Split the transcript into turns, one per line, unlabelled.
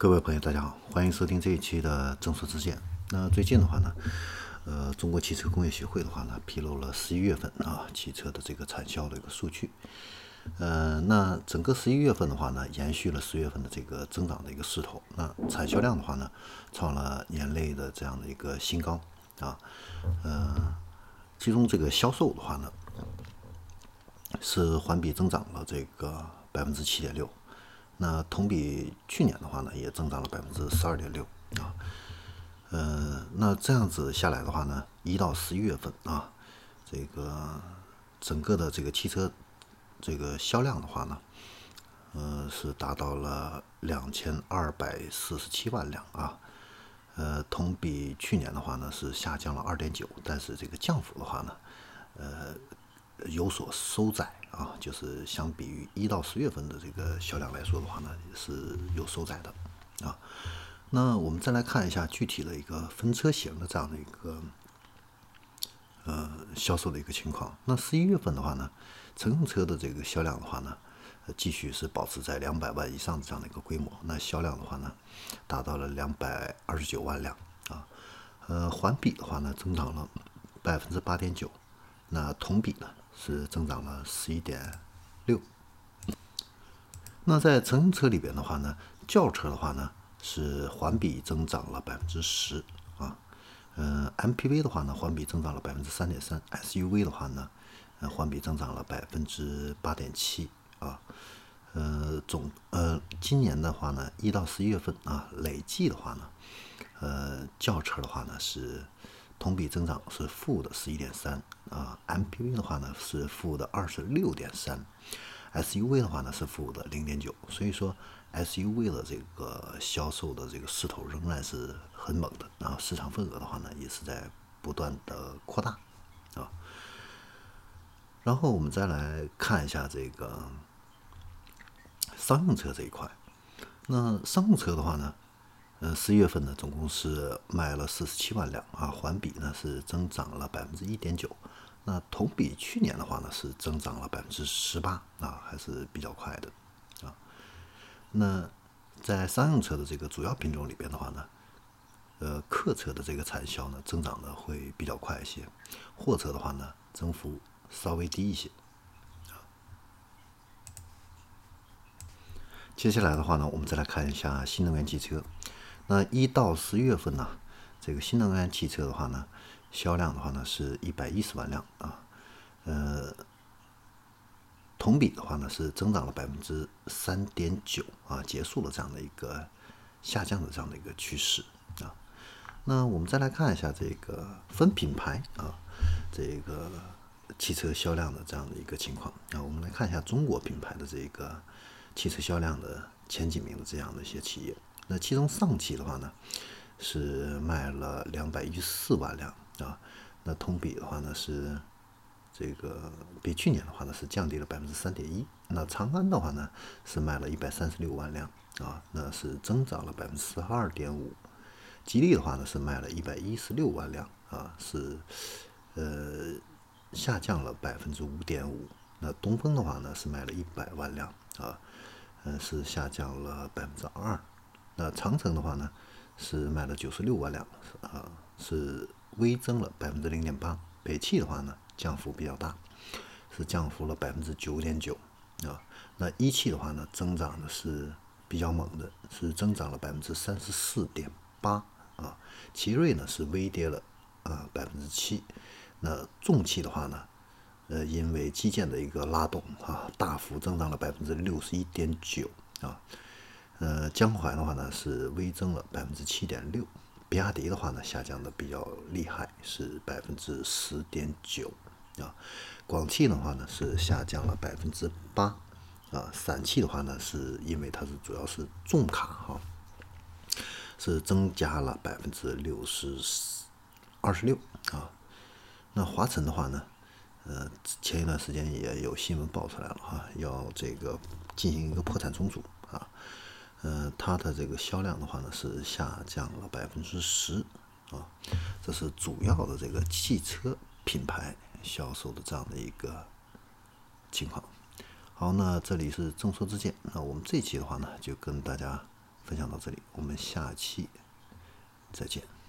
各位朋友，大家好，欢迎收听这一期的正说之见。那最近的话呢，呃，中国汽车工业协会的话呢，披露了十一月份啊汽车的这个产销的一个数据。呃，那整个十一月份的话呢，延续了十月份的这个增长的一个势头。那产销量的话呢，创了年内的这样的一个新高啊。呃，其中这个销售的话呢，是环比增长了这个百分之七点六。那同比去年的话呢，也增长了百分之十二点六啊，呃，那这样子下来的话呢，一到十一月份啊，这个整个的这个汽车这个销量的话呢，呃，是达到了两千二百四十七万辆啊，呃，同比去年的话呢是下降了二点九，但是这个降幅的话呢，呃。有所收窄啊，就是相比于一到十月份的这个销量来说的话呢，是有收窄的啊。那我们再来看一下具体的一个分车型的这样的一个呃销售的一个情况。那十一月份的话呢，乘用车的这个销量的话呢，继续是保持在两百万以上的这样的一个规模。那销量的话呢，达到了两百二十九万辆啊。呃，环比的话呢，增长了百分之八点九。那同比呢？是增长了十一点六。那在乘用车里边的话呢，轿车的话呢是环比增长了百分之十啊，嗯，MPV 的话呢环比增长了百分之三点三，SUV 的话呢，呃，环比增长了百分之八点七啊，呃，总呃，今年的话呢，一到十一月份啊，累计的话呢，呃，轿车的话呢是。同比增长是负的十一点三啊，MPV 的话呢是负的二十六点三，SUV 的话呢是负的零点九，所以说 SUV 的这个销售的这个势头仍然是很猛的啊，市场份额的话呢也是在不断的扩大啊。然后我们再来看一下这个商用车这一块，那商用车的话呢？呃，十一月份呢，总共是卖了四十七万辆啊，环比呢是增长了百分之一点九，那同比去年的话呢是增长了百分之十八啊，还是比较快的啊。那在商用车的这个主要品种里边的话呢，呃，客车的这个产销呢增长的会比较快一些，货车的话呢增幅稍微低一些。接下来的话呢，我们再来看一下新能源汽车。那一到十月份呢，这个新能源汽车的话呢，销量的话呢是一百一十万辆啊，呃，同比的话呢是增长了百分之三点九啊，结束了这样的一个下降的这样的一个趋势啊。那我们再来看一下这个分品牌啊，这个汽车销量的这样的一个情况啊，我们来看一下中国品牌的这个汽车销量的前几名的这样的一些企业。那其中上汽的话呢，是卖了两百一十四万辆啊，那同比的话呢是这个比去年的话呢是降低了百分之三点一。那长安的话呢是卖了一百三十六万辆啊，那是增长了百分之十二点五。吉利的话呢是卖了一百一十六万辆啊，是呃下降了百分之五点五。那东风的话呢是卖了一百万辆啊，嗯是下降了百分之二。那长城的话呢，是卖了九十六万辆，啊，是微增了百分之零点八。北汽的话呢，降幅比较大，是降幅了百分之九点九，啊，那一汽的话呢，增长的是比较猛的，是增长了百分之三十四点八，啊，奇瑞呢是微跌了啊百分之七，那重汽的话呢，呃，因为基建的一个拉动啊，大幅增长了百分之六十一点九，啊。呃，江淮的话呢是微增了百分之七点六，比亚迪的话呢下降的比较厉害，是百分之十点九啊。广汽的话呢是下降了百分之八啊。陕汽的话呢是因为它是主要是重卡哈，是增加了百分之六十二十六啊。那华晨的话呢，呃，前一段时间也有新闻爆出来了哈，要这个进行一个破产重组啊。呃，它的这个销量的话呢是下降了百分之十啊，这是主要的这个汽车品牌销售的这样的一个情况。好，那这里是众说之见，那我们这期的话呢就跟大家分享到这里，我们下期再见。